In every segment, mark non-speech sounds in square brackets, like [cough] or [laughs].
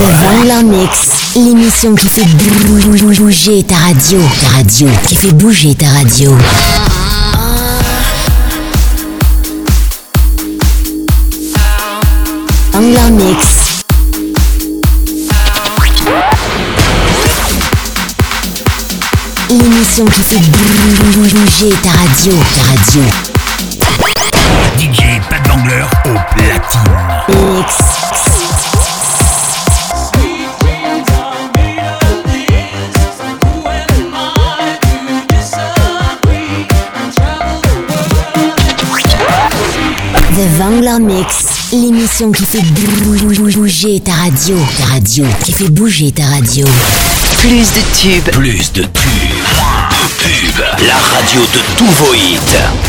Vangler Mix, l'émission qui fait bouger ta radio. Ta radio, qui fait bouger ta radio. Vangler Mix. L'émission qui fait bouger ta radio. Ta radio. DJ Pat Bangler au platine. Mix. Mix, l'émission qui fait bouger ta radio. Ta radio, qui fait bouger ta radio. Plus de tubes. Plus de tubes. De pubs. La radio de tous vos hits.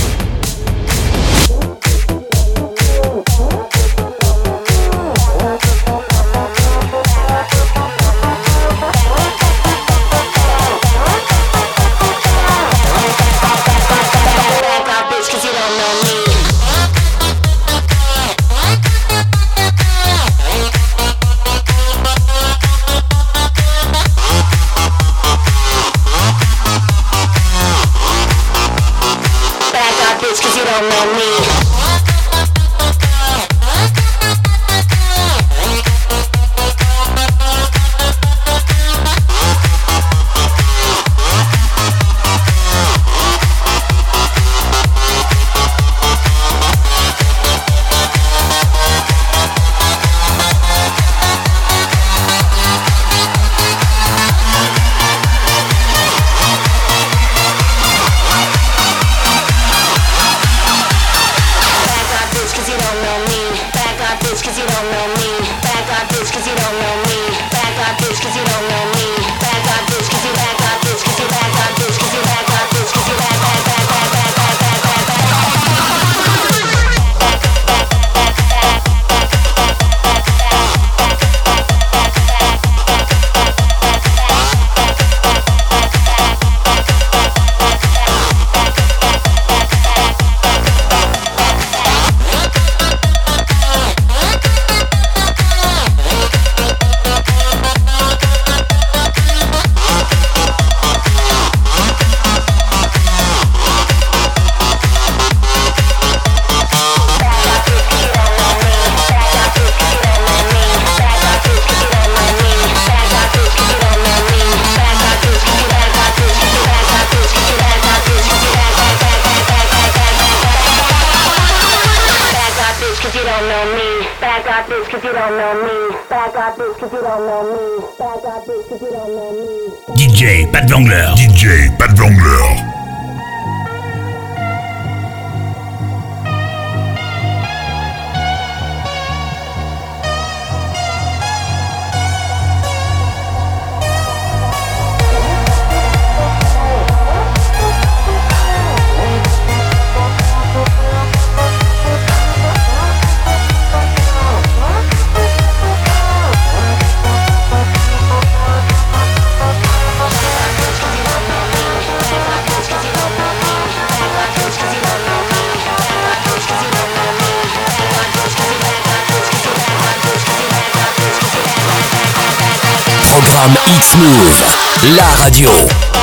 La radio.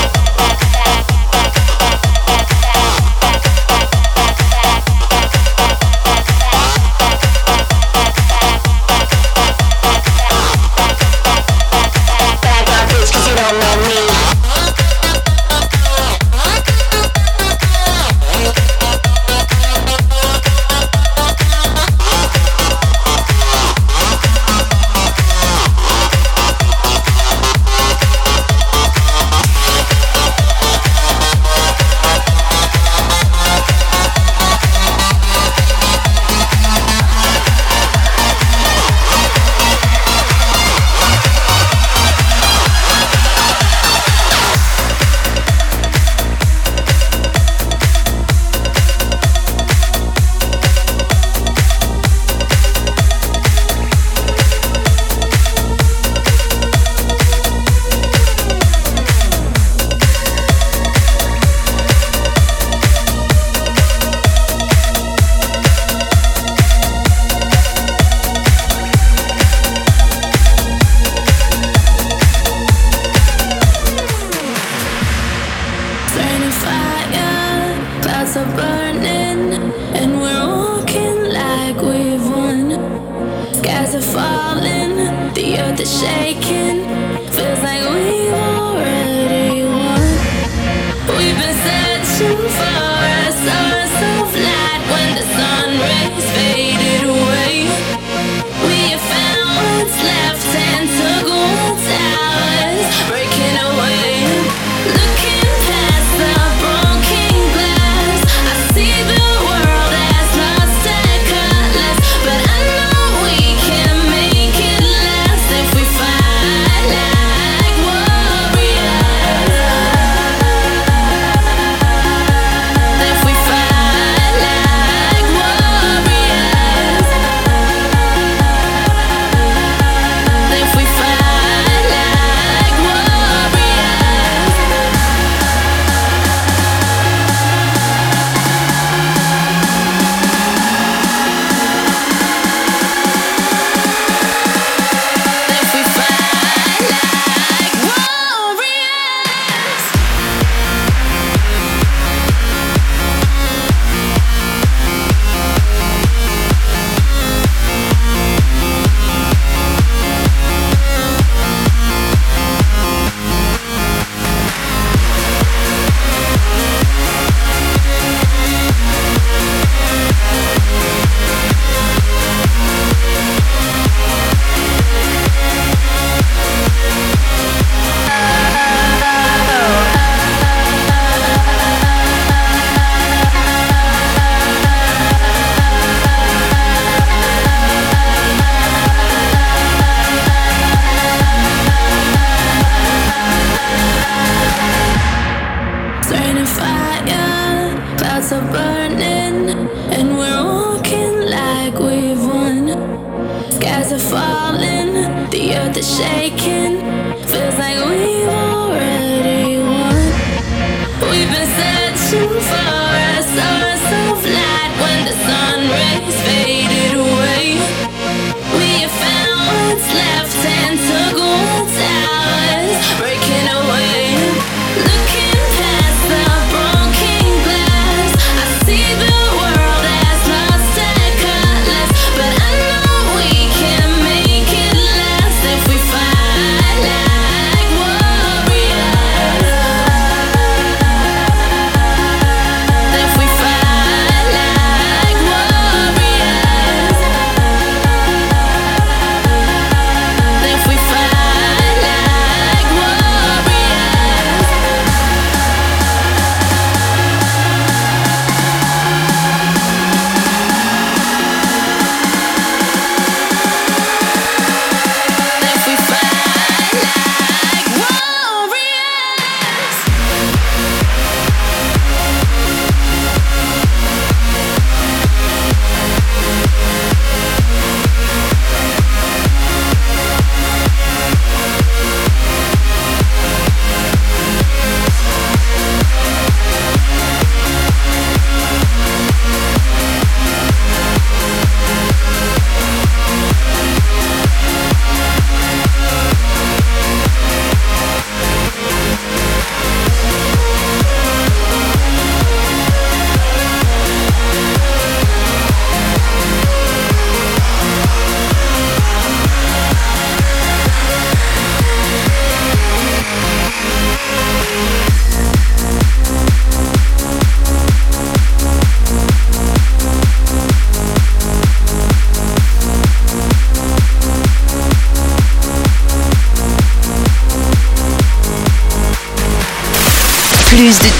are falling, the earth is shaking. Feels like we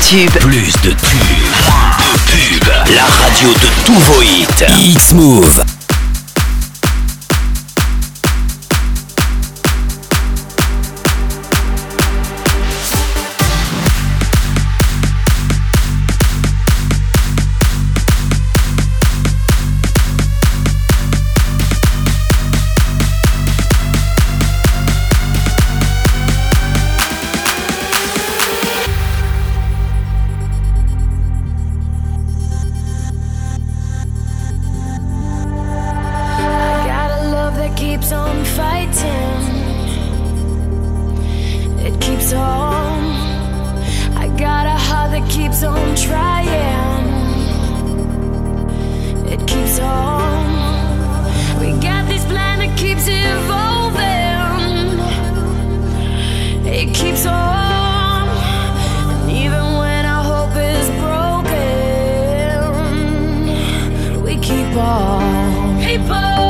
Plus de tubes. De pubs. La radio de tous vos hits. X-Move. people.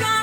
gone.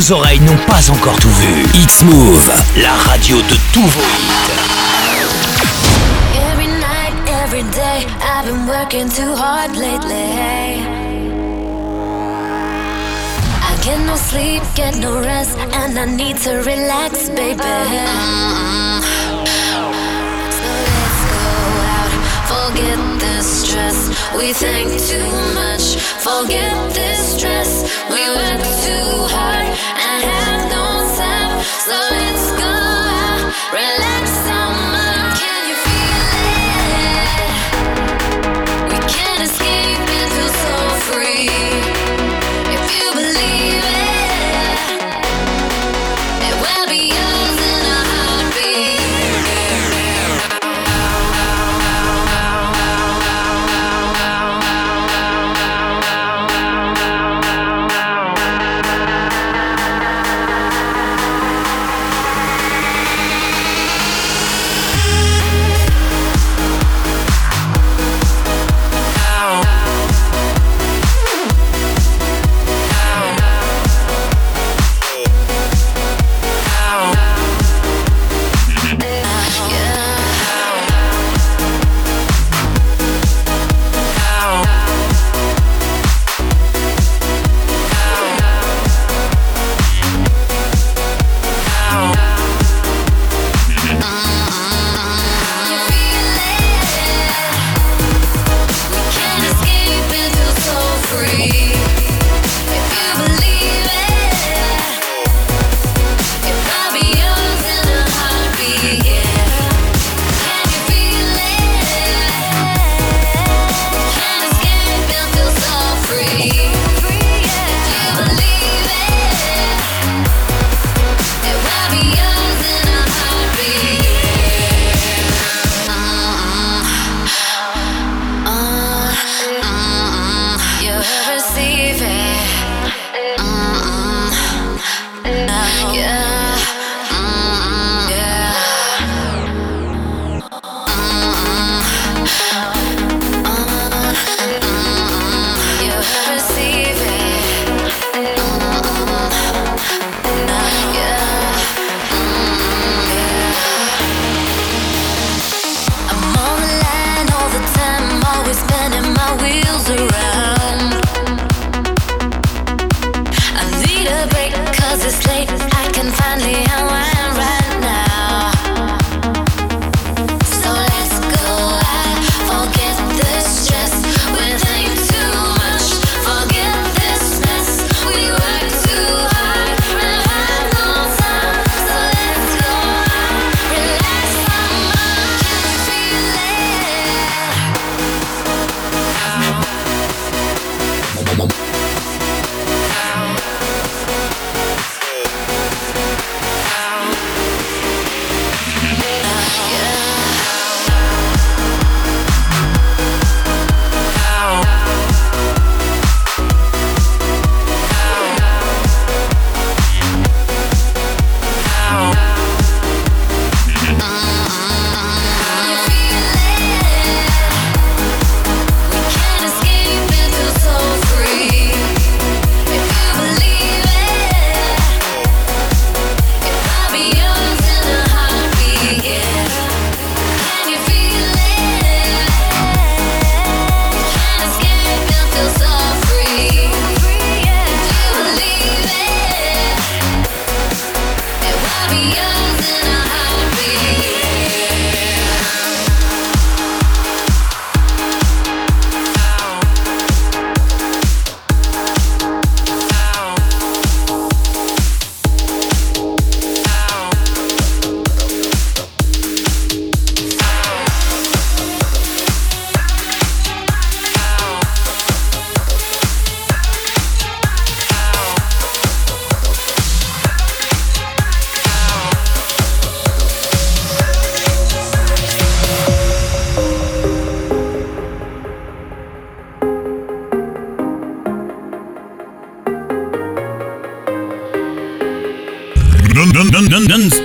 vos oreilles n'ont pas encore tout vu. It's Move, la radio de tous vos hits. Every night, every day, I've been working too hard lately. I get no sleep, get no rest, and I need to relax, baby. We think too much, forget this stress. We work too hard and have no time, so let's go out, relax some more. Can you feel it? We can't escape it, feel so free.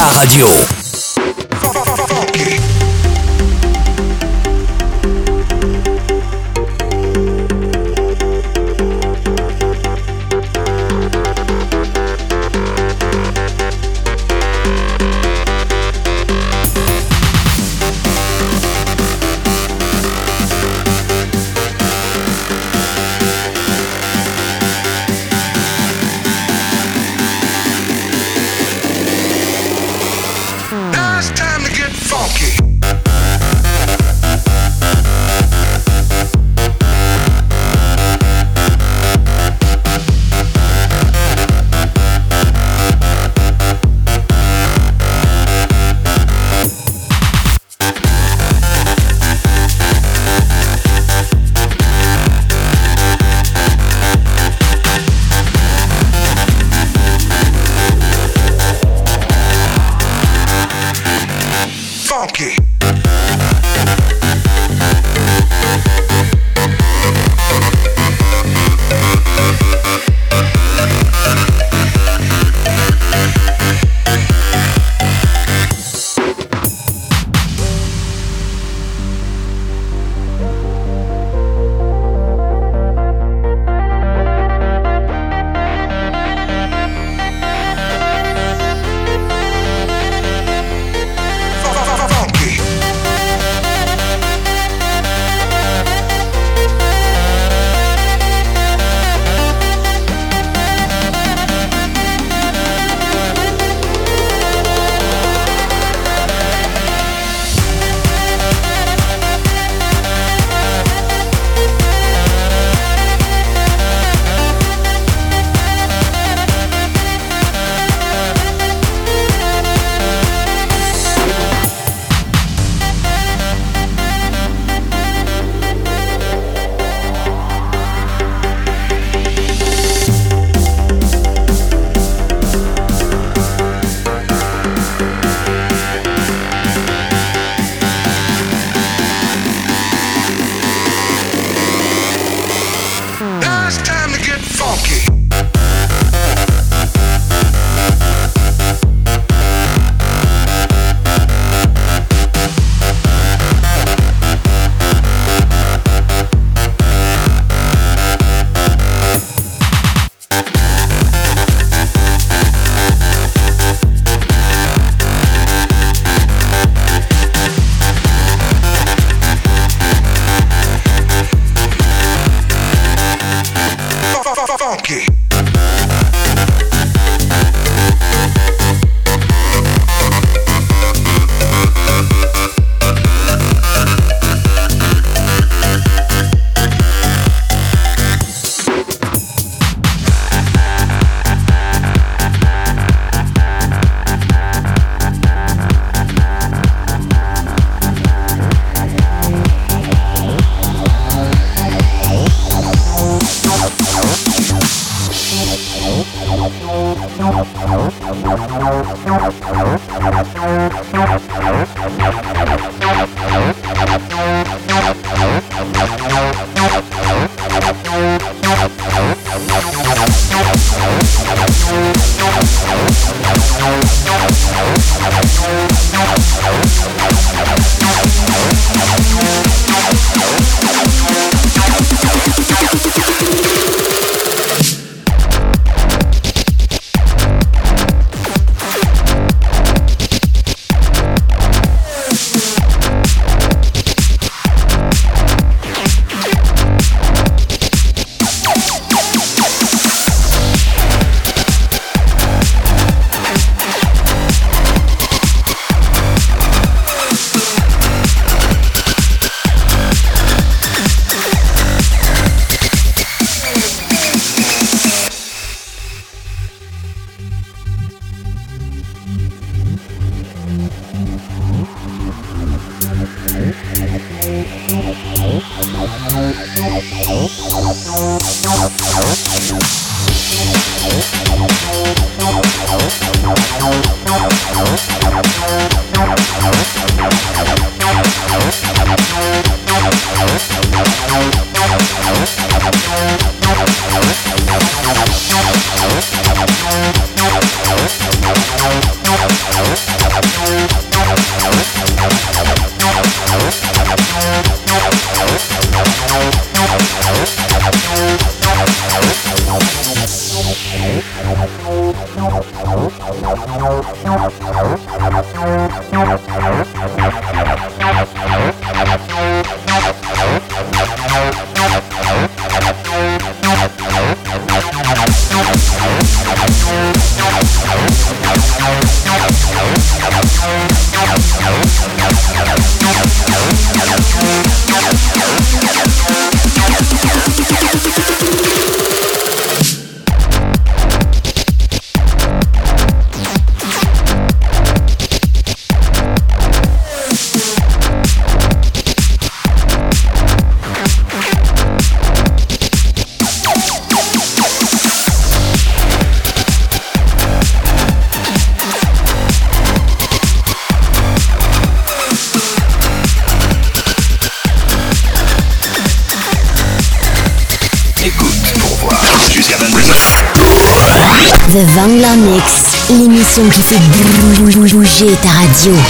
La radio.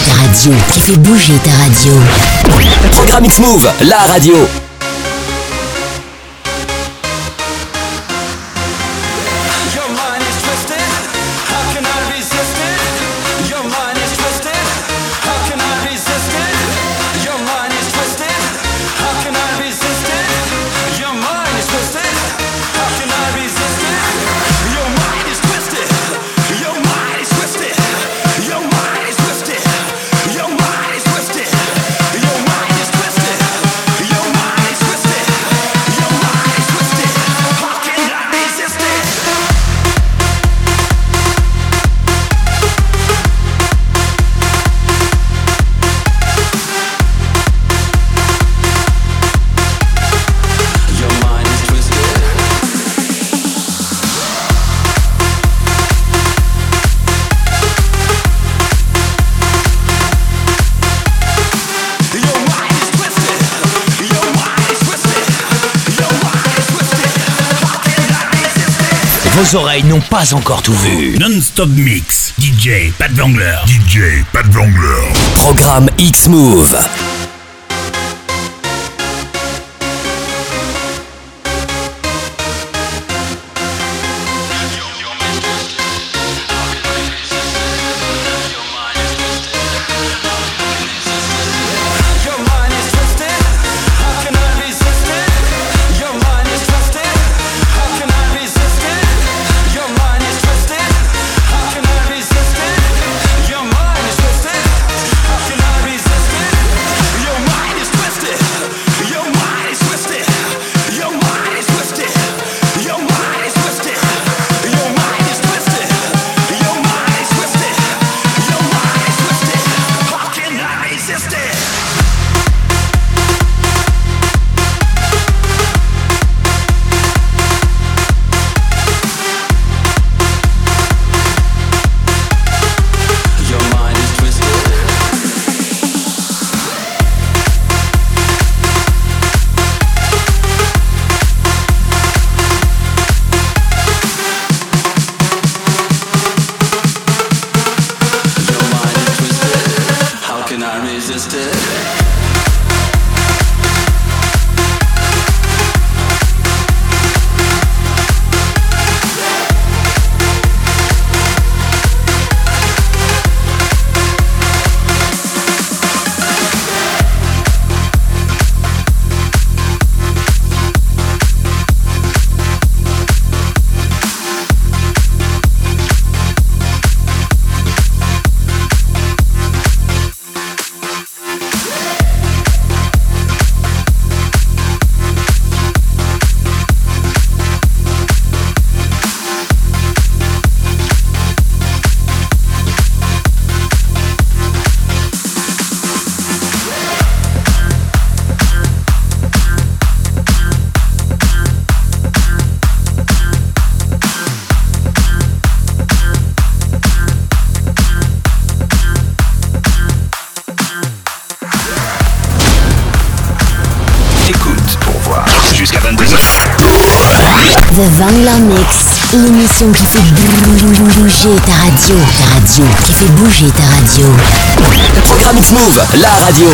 ta radio, qui fait bouger ta radio. Programme X-Move, la radio. vos oreilles n'ont pas encore tout vu. Non-stop mix. DJ, Pat Vangler. DJ, Pat Vangler. Programme X-Move. Radio. Ta radio, qui fait bouger ta radio. Programme X-Move, la radio.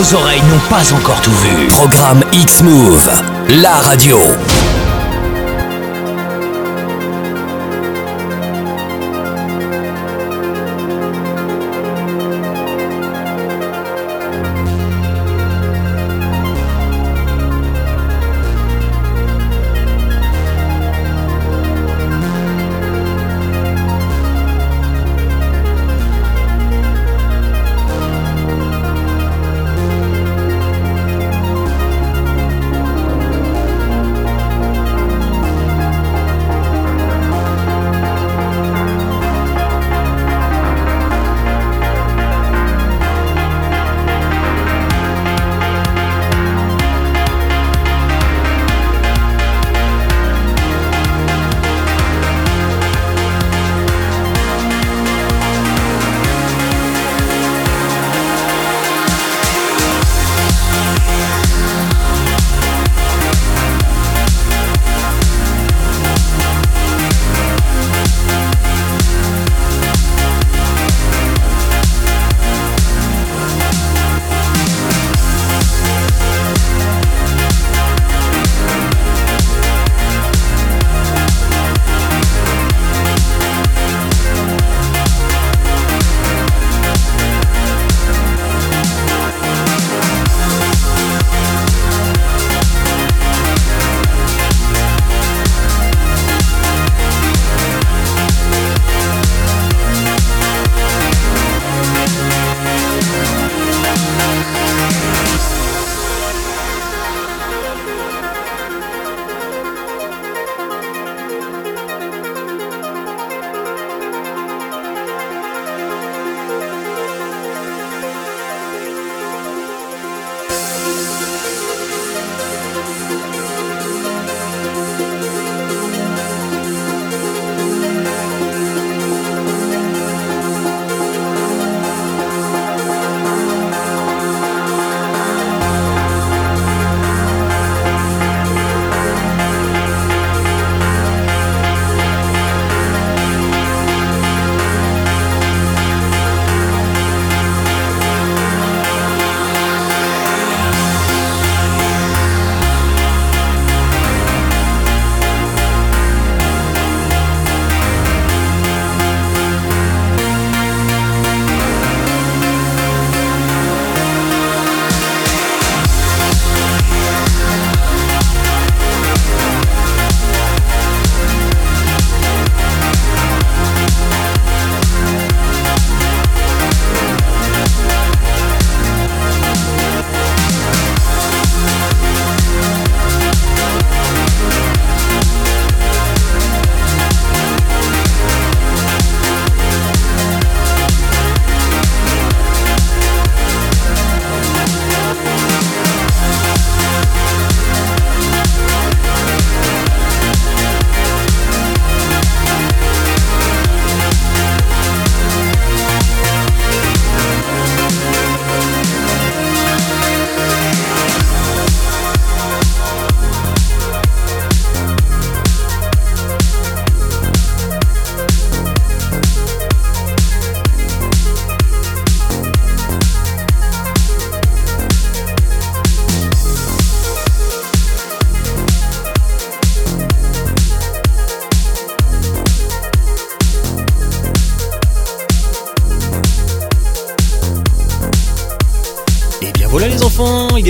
vos oreilles n'ont pas encore tout vu. Programme X-Move, la radio.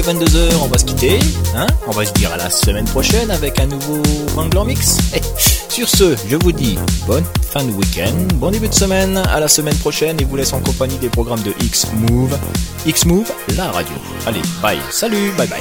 Est 22h, on va se quitter. Hein on va se dire à la semaine prochaine avec un nouveau Bangler Mix. Eh, [laughs] sur ce, je vous dis bonne fin de week-end, bon début de semaine, à la semaine prochaine et vous laisse en compagnie des programmes de X-Move. X-Move, la radio. Allez, bye, salut, bye bye.